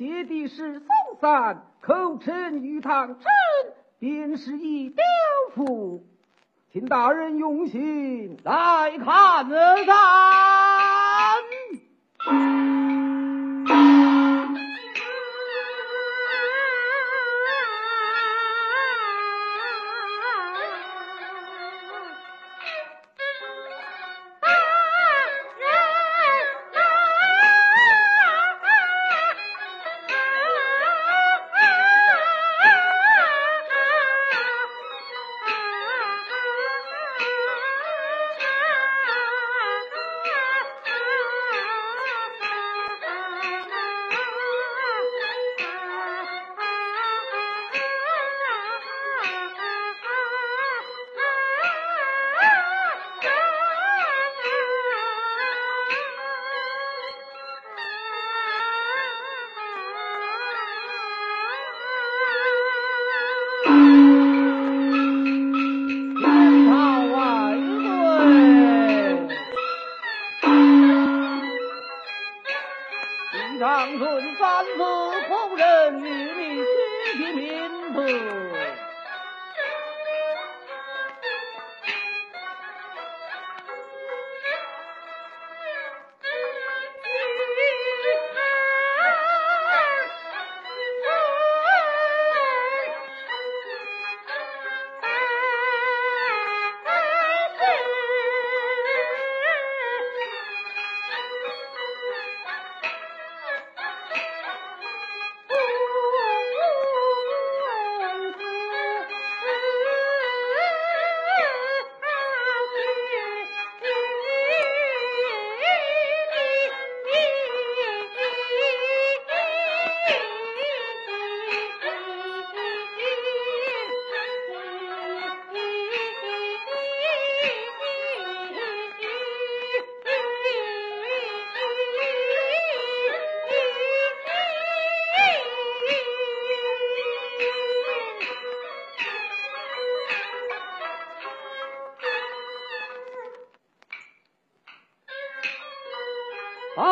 借的是松散，口称鱼塘真，便是一刁妇，请大人用心来看他。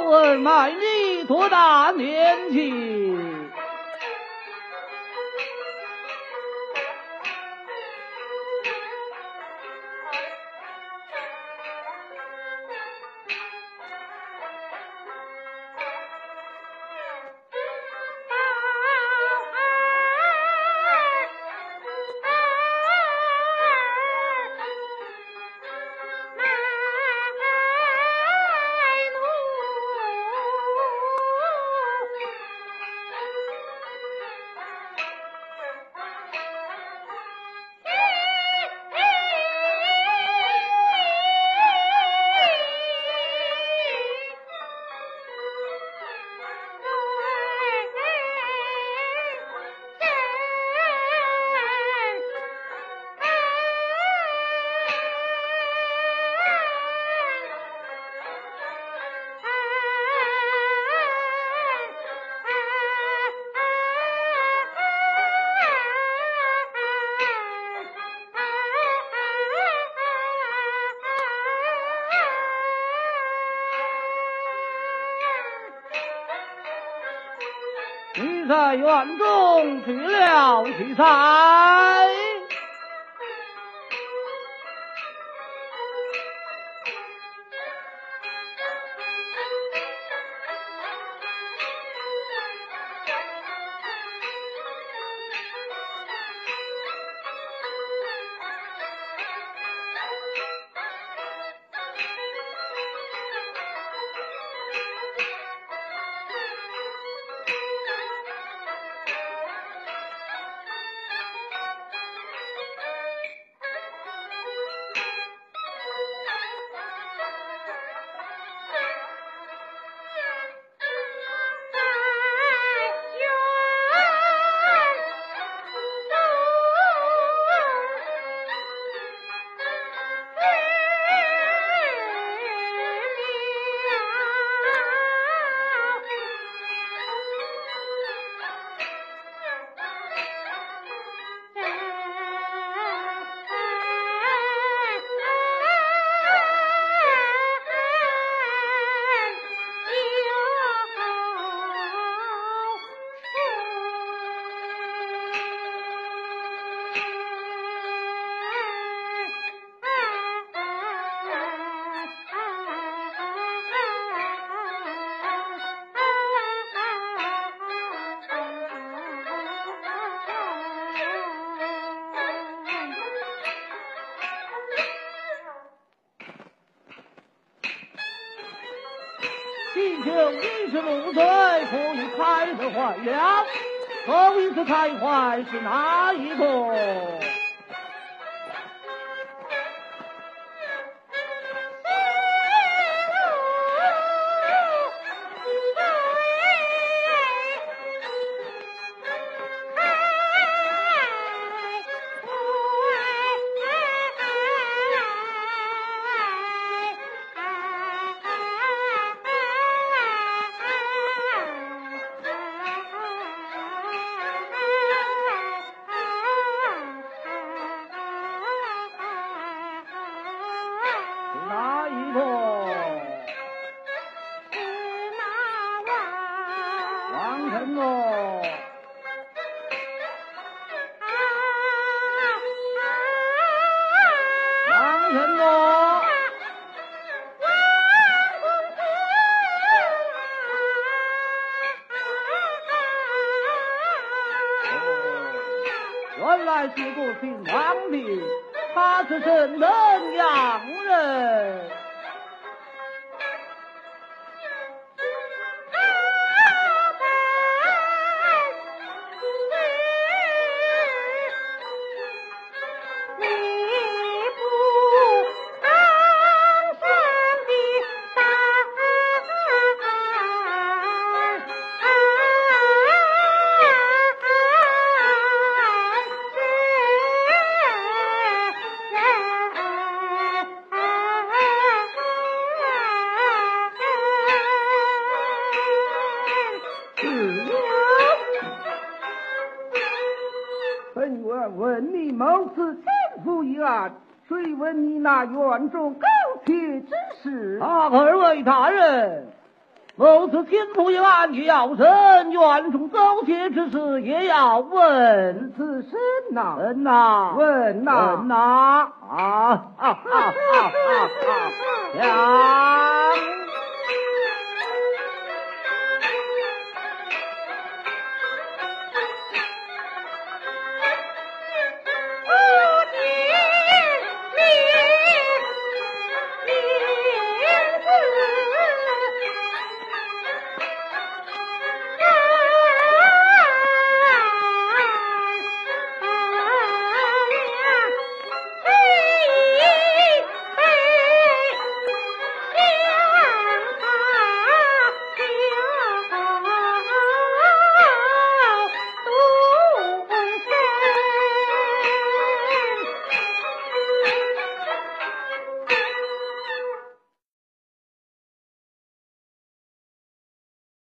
好问卖你多大年纪？在院中取了取材？是奴才，可以开得坏了。头一次开坏是哪一个？王什么？王什么？原来是个姓王的，他是什么样人？一案，谁问你那院中高铁之事？啊，二位大人，某次天府一案去要审，院中高铁之事也要问此身呐，问呐，问呐问呐，啊啊啊啊啊啊！